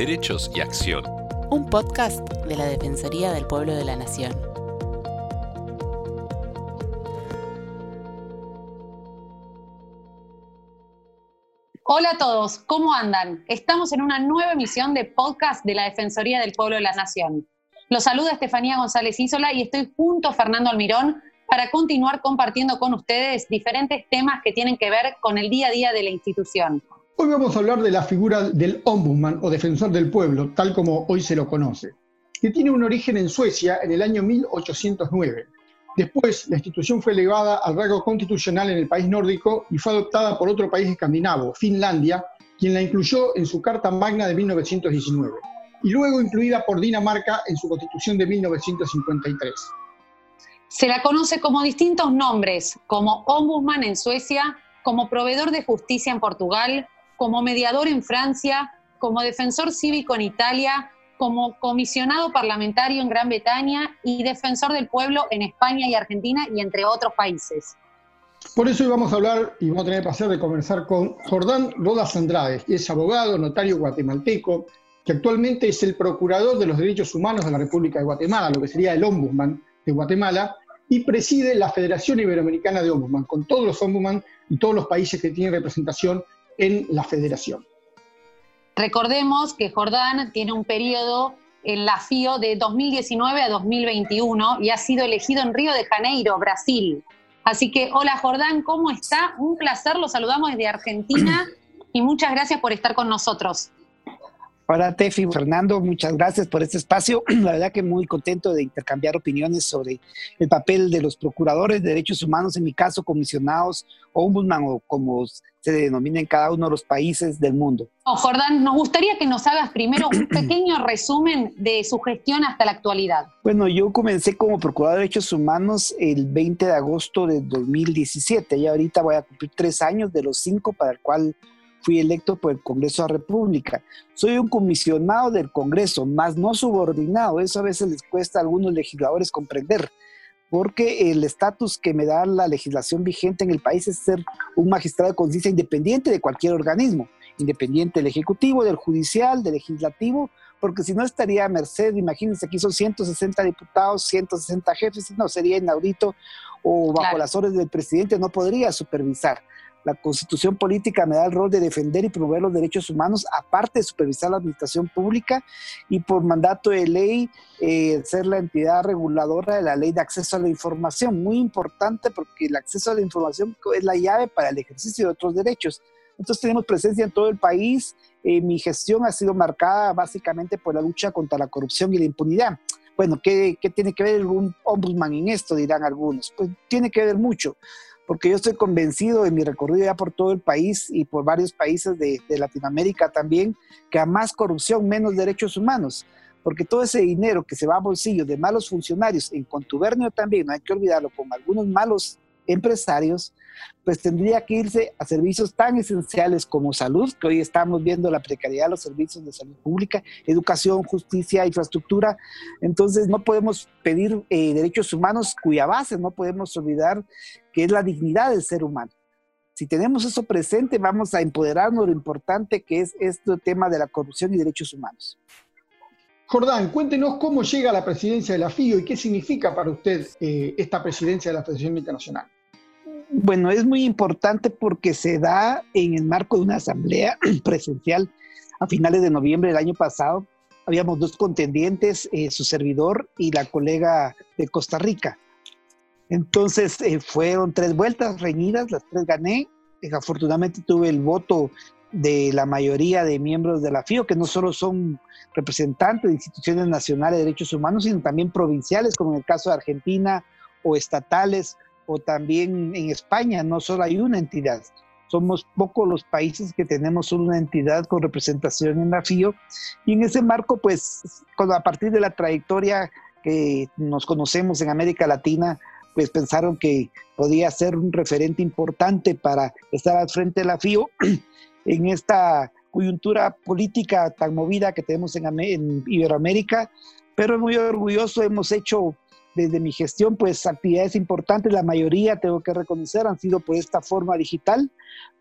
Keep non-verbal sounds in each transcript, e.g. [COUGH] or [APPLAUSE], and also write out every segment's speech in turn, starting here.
Derechos y Acción. Un podcast de la Defensoría del Pueblo de la Nación. Hola a todos, ¿cómo andan? Estamos en una nueva emisión de podcast de la Defensoría del Pueblo de la Nación. Los saluda Estefanía González Isola y estoy junto a Fernando Almirón para continuar compartiendo con ustedes diferentes temas que tienen que ver con el día a día de la institución. Hoy vamos a hablar de la figura del ombudsman o defensor del pueblo, tal como hoy se lo conoce, que tiene un origen en Suecia en el año 1809. Después, la institución fue elevada al rango constitucional en el país nórdico y fue adoptada por otro país escandinavo, Finlandia, quien la incluyó en su Carta Magna de 1919, y luego incluida por Dinamarca en su Constitución de 1953. Se la conoce como distintos nombres, como ombudsman en Suecia, como proveedor de justicia en Portugal, como mediador en Francia, como defensor cívico en Italia, como comisionado parlamentario en Gran Bretaña y defensor del pueblo en España y Argentina y entre otros países. Por eso hoy vamos a hablar y vamos a tener el placer de conversar con Jordán Rodas Andrade, que es abogado, notario guatemalteco, que actualmente es el procurador de los derechos humanos de la República de Guatemala, lo que sería el ombudsman de Guatemala, y preside la Federación Iberoamericana de Ombudsman, con todos los ombudsman y todos los países que tienen representación en la federación. Recordemos que Jordán tiene un periodo en la FIO de 2019 a 2021 y ha sido elegido en Río de Janeiro, Brasil. Así que, hola Jordán, ¿cómo está? Un placer, lo saludamos desde Argentina y muchas gracias por estar con nosotros. Hola Tefi, Fernando, muchas gracias por este espacio. [CLEARS THROAT] La verdad que muy contento de intercambiar opiniones sobre el papel de los procuradores de derechos humanos, en mi caso comisionados, ombudsman o como se denomina en cada uno de los países del mundo. Oh, Jordán, nos gustaría que nos hagas primero un [CLEARS THROAT] pequeño resumen de su gestión hasta la actualidad. Bueno, yo comencé como procurador de derechos humanos el 20 de agosto de 2017 y ahorita voy a cumplir tres años de los cinco para el cual fui electo por el Congreso de la República. Soy un comisionado del Congreso, más no subordinado. Eso a veces les cuesta a algunos legisladores comprender, porque el estatus que me da la legislación vigente en el país es ser un magistrado de conciencia independiente de cualquier organismo, independiente del Ejecutivo, del Judicial, del Legislativo, porque si no estaría a merced, imagínense, aquí son 160 diputados, 160 jefes, no, sería inaudito, o bajo las órdenes del presidente no podría supervisar. La constitución política me da el rol de defender y promover los derechos humanos, aparte de supervisar la administración pública y por mandato de ley eh, ser la entidad reguladora de la ley de acceso a la información. Muy importante porque el acceso a la información es la llave para el ejercicio de otros derechos. Entonces tenemos presencia en todo el país. Eh, mi gestión ha sido marcada básicamente por la lucha contra la corrupción y la impunidad. Bueno, ¿qué, qué tiene que ver un ombudsman en esto? Dirán algunos. Pues tiene que ver mucho porque yo estoy convencido en mi recorrido ya por todo el país y por varios países de, Latinoamérica también, que a más corrupción, menos derechos humanos, porque todo ese dinero que se va a bolsillos de malos funcionarios, en contubernio también, no hay que olvidarlo, con algunos malos empresarios, pues tendría que irse a servicios tan esenciales como salud, que hoy estamos viendo la precariedad de los servicios de salud pública, educación, justicia, infraestructura. Entonces no podemos pedir eh, derechos humanos cuya base no podemos olvidar que es la dignidad del ser humano. Si tenemos eso presente, vamos a empoderarnos de lo importante que es este tema de la corrupción y derechos humanos. Jordán, cuéntenos cómo llega la presidencia de la FIO y qué significa para usted eh, esta presidencia de la Federación Internacional. Bueno, es muy importante porque se da en el marco de una asamblea [CLEARS THROAT] presencial a finales de noviembre del año pasado. Habíamos dos contendientes, eh, su servidor y la colega de Costa Rica. Entonces eh, fueron tres vueltas reñidas, las tres gané. afortunadamente tuve el voto de la mayoría de miembros de la FIO, que no solo son representantes de instituciones nacionales de derechos humanos, sino también provinciales, como en el caso de Argentina, o estatales, o también en España, no solo hay una entidad. Somos pocos los países que tenemos solo una entidad con representación en la FIO. Y en ese marco, pues, a partir de la trayectoria que nos conocemos en América Latina, pues pensaron que podía ser un referente importante para estar al frente de la FIO [CLEARS THROAT] en esta coyuntura política tan movida que tenemos en, Iberoamérica, pero muy orgulloso hemos hecho desde mi gestión, pues actividades importantes, la mayoría, tengo que reconocer, han sido por esta forma digital,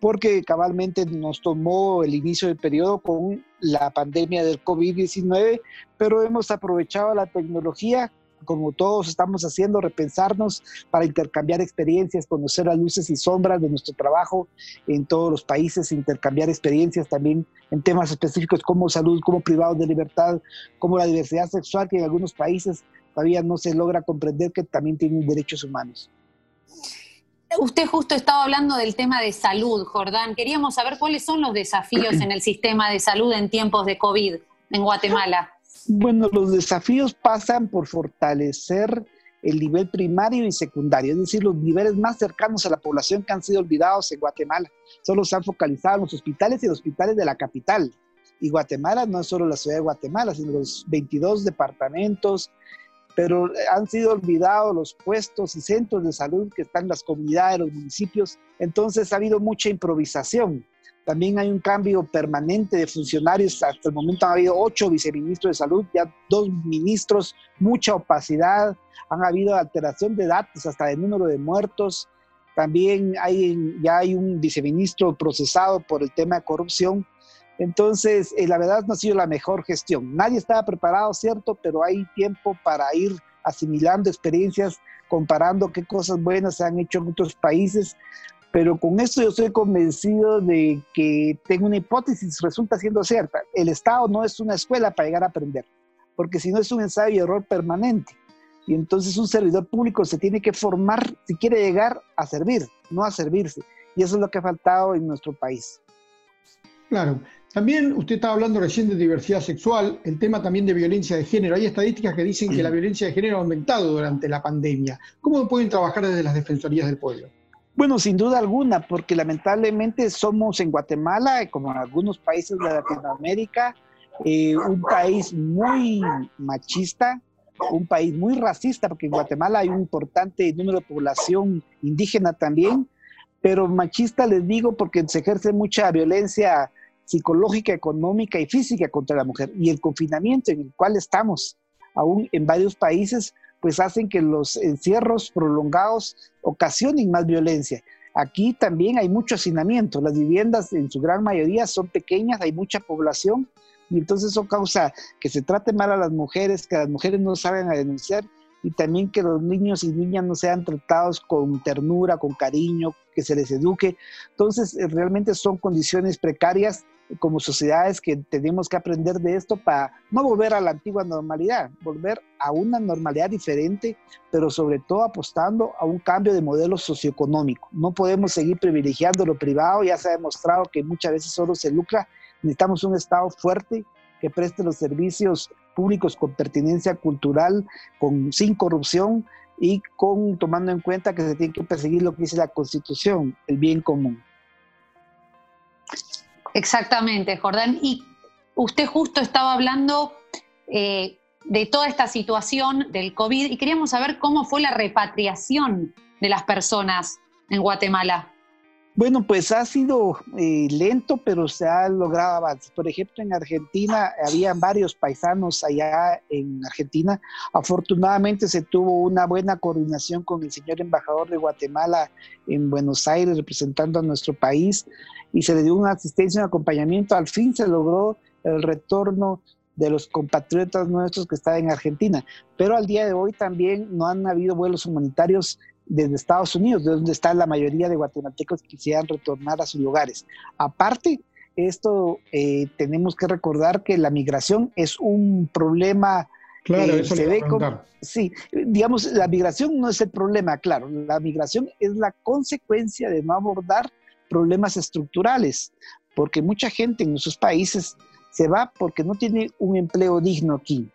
porque cabalmente nos tomó el inicio del periodo con la pandemia del COVID-19, pero hemos aprovechado la tecnología como todos estamos haciendo, repensarnos para intercambiar experiencias, conocer las luces y sombras de nuestro trabajo en todos los países, intercambiar experiencias también en temas específicos como salud, como privados de libertad, como la diversidad sexual, que en algunos países todavía no se logra comprender que también tienen derechos humanos. Usted justo estaba hablando del tema de salud, Jordán. Queríamos saber cuáles son los desafíos en el [CLEARS THROAT] sistema de salud en tiempos de COVID en Guatemala. Bueno, los desafíos pasan por fortalecer el nivel primario y secundario, es decir, los niveles más cercanos a la población que han sido olvidados en Guatemala. Solo se han focalizado en los hospitales y los hospitales de la capital. Y Guatemala no es solo la ciudad de Guatemala, sino los 22 departamentos, pero han sido olvidados los puestos y centros de salud que están en las comunidades, los municipios. Entonces ha habido mucha improvisación. También hay un cambio permanente de funcionarios. Hasta el momento han habido ocho viceministros de salud, ya dos ministros, mucha opacidad. Han habido alteración de datos, hasta de número de muertos. También hay, ya hay un viceministro procesado por el tema de corrupción. Entonces, eh, la verdad no ha sido la mejor gestión. Nadie estaba preparado, cierto, pero hay tiempo para ir asimilando experiencias, comparando qué cosas buenas se han hecho en otros países. Pero con esto yo estoy convencido de que tengo una hipótesis, resulta siendo cierta. El Estado no es una escuela para llegar a aprender, porque si no es un ensayo y error permanente. Y entonces un servidor público se tiene que formar si quiere llegar a servir, no a servirse. Y eso es lo que ha faltado en nuestro país. Claro. También usted estaba hablando recién de diversidad sexual, el tema también de violencia de género. Hay estadísticas que dicen que la violencia de género ha aumentado durante la pandemia. ¿Cómo pueden trabajar desde las defensorías del pueblo? Bueno, sin duda alguna, porque lamentablemente somos en Guatemala, como en algunos países de Latinoamérica, eh, un país muy machista, un país muy racista, porque en Guatemala hay un importante número de población indígena también, pero machista les digo porque se ejerce mucha violencia psicológica, económica y física contra la mujer. Y el confinamiento en el cual estamos, aún en varios países, pues hacen que los encierros prolongados ocasionen más violencia. Aquí también hay mucho hacinamiento. Las viviendas en su gran mayoría son pequeñas, hay mucha población y entonces eso causa que se trate mal a las mujeres, que las mujeres no saben a denunciar y también que los niños y niñas no sean tratados con ternura, con cariño, que se les eduque. Entonces, eh, realmente son condiciones precarias como sociedades que tenemos que aprender de esto para no volver a la antigua normalidad, volver a una normalidad diferente, pero sobre todo apostando a un cambio de modelo socioeconómico. No podemos seguir privilegiando lo privado, ya se ha demostrado que muchas veces solo se lucra. Necesitamos un Estado fuerte que preste los servicios públicos con pertinencia cultural, con, sin corrupción y con tomando en cuenta que se tiene que perseguir lo que dice la Constitución, el bien común. Exactamente, Jordán. Y usted justo estaba hablando eh, de toda esta situación del COVID y queríamos saber cómo fue la repatriación de las personas en Guatemala. Bueno, pues ha sido eh, lento, pero se ha logrado avances. Por ejemplo, en Argentina había varios paisanos allá en Argentina. Afortunadamente se tuvo una buena coordinación con el señor embajador de Guatemala en Buenos Aires, representando a nuestro país, y se le dio una asistencia, un acompañamiento. Al fin se logró el retorno de los compatriotas nuestros que estaban en Argentina. Pero al día de hoy también no han habido vuelos humanitarios desde Estados Unidos, de donde está la mayoría de guatemaltecos que quisieran retornar a sus lugares. Aparte, esto eh, tenemos que recordar que la migración es un problema. Claro, eso se ve como, sí, digamos, la migración no es el problema, claro, la migración es la consecuencia de no abordar problemas estructurales, porque mucha gente en nuestros países se va porque no tiene un empleo digno aquí.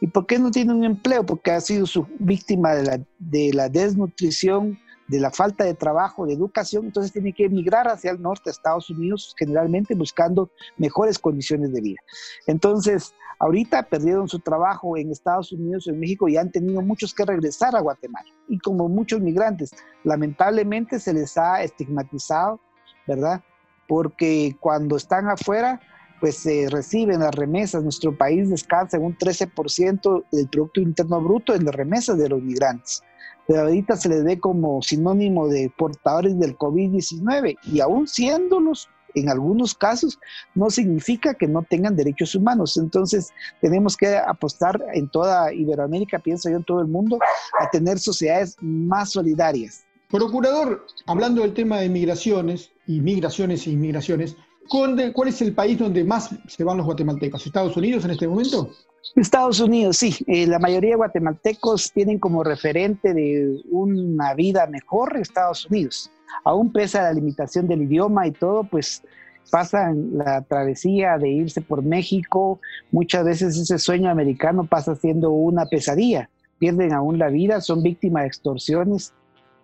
¿Y por qué no tiene un empleo? Porque ha sido su víctima de la, de la desnutrición, de la falta de trabajo, de educación, entonces tiene que emigrar hacia el norte, a Estados Unidos, generalmente buscando mejores condiciones de vida. Entonces, ahorita perdieron su trabajo en Estados Unidos o en México y han tenido muchos que regresar a Guatemala. Y como muchos migrantes, lamentablemente se les ha estigmatizado, ¿verdad? Porque cuando están afuera, pues se reciben las remesas. Nuestro país descansa en un 13% del Producto Interno Bruto en las remesas de los migrantes. Pero ahorita se les ve como sinónimo de portadores del COVID-19 y aún siéndolos, en algunos casos, no significa que no tengan derechos humanos. Entonces, tenemos que apostar en toda Iberoamérica, pienso yo, en todo el mundo, a tener sociedades más solidarias. Procurador, hablando del tema de migraciones, y e inmigraciones, ¿Cuál es el país donde más se van los guatemaltecos? ¿Estados Unidos en este momento? Estados Unidos, sí. Eh, la mayoría de guatemaltecos tienen como referente de una vida mejor Estados Unidos. Aún pese a la limitación del idioma y todo, pues pasan la travesía de irse por México. Muchas veces ese sueño americano pasa siendo una pesadilla. Pierden aún la vida, son víctimas de extorsiones,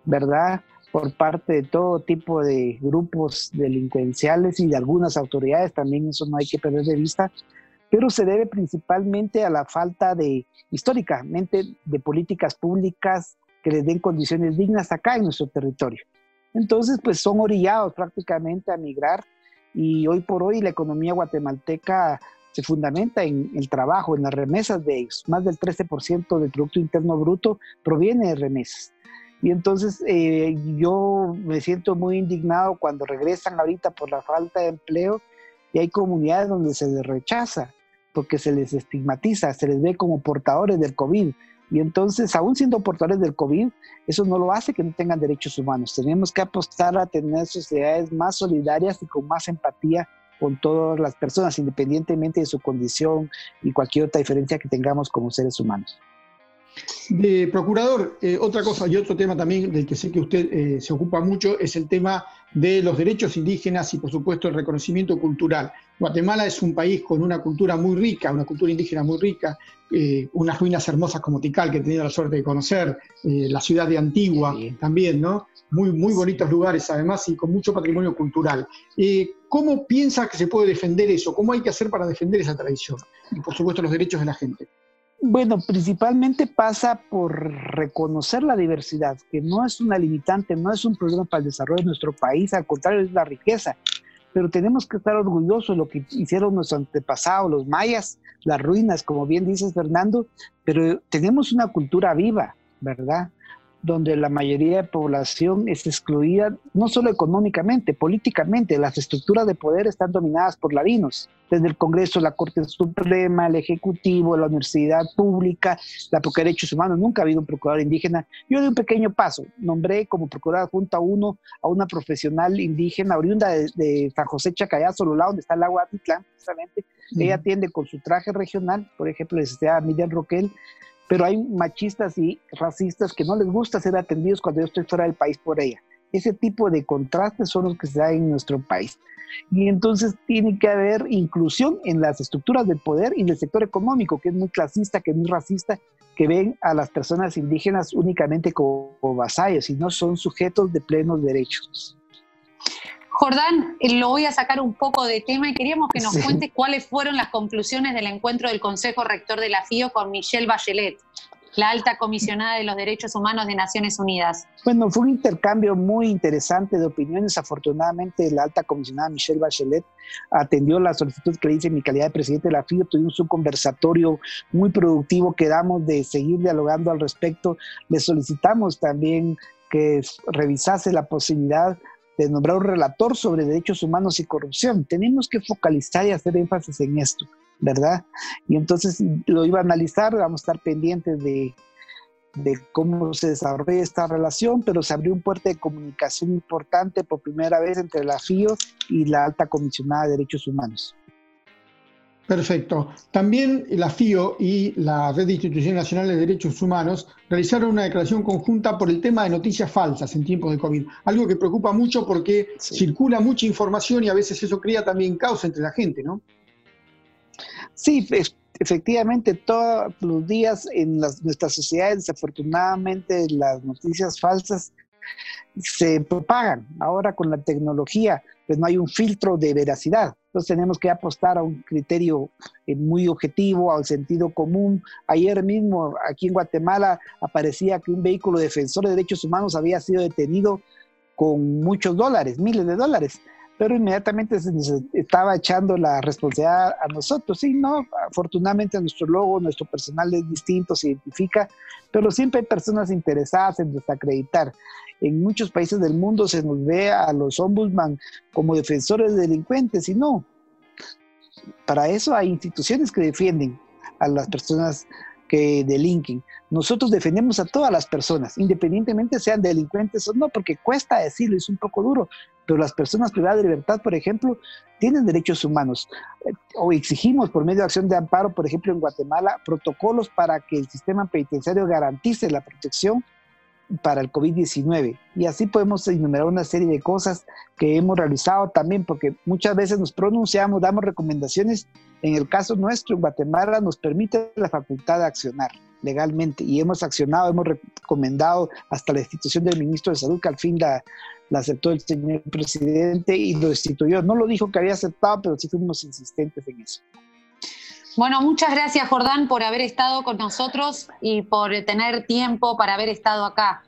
¿verdad? Por parte de todo tipo de grupos delincuenciales y de algunas autoridades, también eso no hay que perder de vista, pero se debe principalmente a la falta de, históricamente, de políticas públicas que les den condiciones dignas acá en nuestro territorio. Entonces, pues son orillados prácticamente a migrar y hoy por hoy la economía guatemalteca se fundamenta en el trabajo, en las remesas de ellos. Más del 13% del Producto Interno Bruto proviene de remesas. Y entonces eh, yo me siento muy indignado cuando regresan ahorita por la falta de empleo y hay comunidades donde se les rechaza porque se les estigmatiza, se les ve como portadores del COVID. Y entonces, aún siendo portadores del COVID, eso no lo hace que no tengan derechos humanos. Tenemos que apostar a tener sociedades más solidarias y con más empatía con todas las personas, independientemente de su condición y cualquier otra diferencia que tengamos como seres humanos. De procurador, eh, otra cosa y otro tema también del que sé que usted eh, se ocupa mucho es el tema de los derechos indígenas y por supuesto el reconocimiento cultural. Guatemala es un país con una cultura muy rica, una cultura indígena muy rica, eh, unas ruinas hermosas como Tikal que he tenido la suerte de conocer, la ciudad de Antigua también, ¿no? Muy, muy bonitos lugares además y con mucho patrimonio cultural. ¿Cómo piensa que se puede defender eso? ¿Cómo hay que hacer para defender esa tradición? Y por supuesto los derechos de la gente. Bueno, principalmente pasa por reconocer la diversidad, que no es una limitante, no es un problema para el desarrollo de nuestro país, al contrario, es la riqueza. Pero tenemos que estar orgullosos de lo que hicieron nuestros antepasados, los mayas, las ruinas, como bien dices, Fernando, pero tenemos una cultura viva, ¿verdad? Donde la mayoría de población es excluida, no solo económicamente, políticamente. Las estructuras de poder están dominadas por ladinos, desde el Congreso, la Corte Suprema, el Ejecutivo, la Universidad Pública, la Procuraduría de Derechos Humanos. Nunca ha habido un procurador indígena. Yo di un pequeño paso. Nombré como procurador junto a uno a una profesional indígena oriunda de, San José Chacayá, lado donde está el agua Atitlán, precisamente. Ella atiende con su traje regional, por ejemplo, la Miriam Roquel, pero hay machistas y racistas que no les gusta ser atendidos cuando yo estoy fuera del país por ella. Ese tipo de contrastes son los que se dan en nuestro país. Y entonces tiene que haber inclusión en las estructuras del poder y del sector económico, que es muy clasista, que es muy racista, que ven a las personas indígenas únicamente como, vasallos y no son sujetos de plenos derechos. Jordán, eh, lo voy a sacar un poco de tema y queríamos que nos cuentes cuáles fueron las conclusiones del encuentro del Consejo Rector de la FIO con Michelle Bachelet, la alta comisionada de los derechos humanos de Naciones Unidas. Bueno, fue un intercambio muy interesante de opiniones. Afortunadamente, la alta comisionada Michelle Bachelet atendió la solicitud que le hice en mi calidad de presidente de la FIO. Tuvimos un conversatorio muy productivo, quedamos de seguir dialogando al respecto. Le solicitamos también que revisase la posibilidad de nombrar un relator sobre derechos humanos y corrupción. Tenemos que focalizar y hacer énfasis en esto, ¿verdad? Y entonces lo iba a analizar, vamos a estar pendientes de, de cómo se desarrolla esta relación, pero se abrió un puente de comunicación importante por primera vez entre la FIO y la alta comisionada de derechos humanos. Perfecto. También la FIO y la Red de Instituciones Nacionales de Derechos Humanos realizaron una declaración conjunta por el tema de noticias falsas en tiempos de COVID. Algo que preocupa mucho porque circula mucha información y a veces eso crea también caos entre la gente, ¿no? Sí, efectivamente, todos los días en nuestras sociedades, desafortunadamente, las noticias falsas se propagan. Ahora con la tecnología, pues no hay un filtro de veracidad. Entonces tenemos que apostar a un criterio eh, muy objetivo, al sentido común. Ayer mismo aquí en Guatemala aparecía que un vehículo defensor de derechos humanos había sido detenido con muchos dólares, miles de dólares. Pero inmediatamente se nos estaba echando la responsabilidad a nosotros. Sí, no, afortunadamente nuestro logo, nuestro personal es distinto, se identifica, pero siempre hay personas interesadas en desacreditar. En muchos países del mundo se nos ve a los ombudsman como defensores de delincuentes y no. Para eso hay instituciones que defienden a las personas que delinquen. Nosotros defendemos a todas las personas, independientemente sean delincuentes o no, porque cuesta decirlo, es un poco duro, pero las personas privadas de libertad, por ejemplo, tienen derechos humanos. Eh, o exigimos por medio de acción de amparo, por ejemplo, en Guatemala, protocolos para que el sistema penitenciario garantice la protección para el COVID-19. Y así podemos enumerar una serie de cosas que hemos realizado también, porque muchas veces nos pronunciamos, damos recomendaciones. En el caso nuestro, en Guatemala, nos permite la facultad de accionar legalmente y hemos accionado, hemos recomendado hasta la institución del ministro de Salud que al fin la, aceptó el señor presidente y lo destituyó. No lo dijo que había aceptado, pero sí fuimos insistentes en eso. Bueno, muchas gracias Jordán por haber estado con nosotros y por tener tiempo para haber estado acá.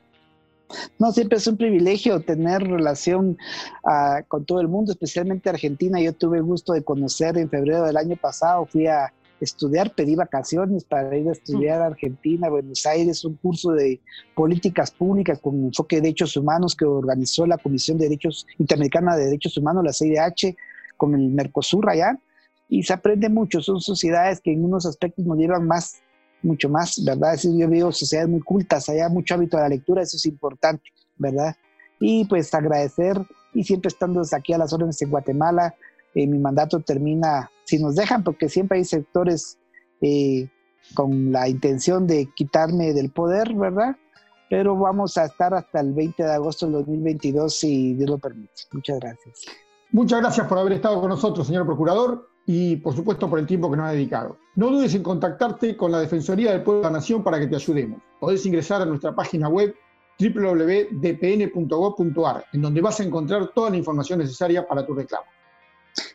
No, siempre es un privilegio tener relación uh, con todo el mundo, especialmente Argentina. Yo tuve el gusto de conocer en febrero del año pasado, fui a estudiar, pedí vacaciones para ir a estudiar a Argentina, Buenos Aires, un curso de políticas públicas con enfoque de derechos humanos que organizó la Comisión de Derechos Interamericana de Derechos Humanos, la CIDH, con el Mercosur allá. Y se aprende mucho, son sociedades que en unos aspectos nos llevan más, mucho más, ¿verdad? Es decir, yo veo sociedades muy cultas, allá mucho hábito de la lectura, eso es importante, ¿verdad? Y pues agradecer y siempre estando aquí a las órdenes en Guatemala, eh, mi mandato termina, si nos dejan, porque siempre hay sectores eh, con la intención de quitarme del poder, ¿verdad? Pero vamos a estar hasta el 20 de agosto del 2022, si Dios lo permite. Muchas gracias. Muchas gracias por haber estado con nosotros, señor Procurador, y por supuesto por el tiempo que nos ha dedicado. No dudes en contactarte con la Defensoría del Pueblo de la Nación para que te ayudemos. Podés ingresar a nuestra página web www.dpn.gov.ar, en donde vas a encontrar toda la información necesaria para tu reclamo.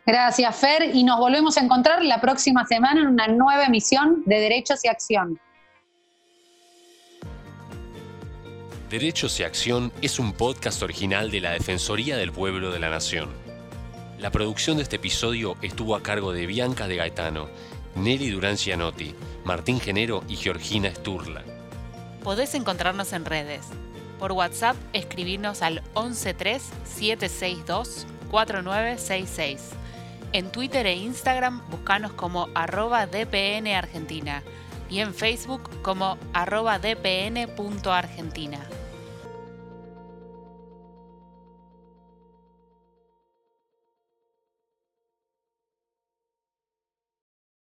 Gracias, Fer, y nos volvemos a encontrar la próxima semana en una nueva emisión de Derechos y Acción. Derechos y Acción es un podcast original de la Defensoría del Pueblo de la Nación. La producción de este episodio estuvo a cargo de Bianca de Gaetano, Nelly Durán Cianotti, Martín Genero y Georgina Sturla. Podés encontrarnos en redes. Por WhatsApp, escribirnos al 113-762 4966. En Twitter e Instagram buscanos como arroba DPN y en Facebook como arroba dpn.argentina.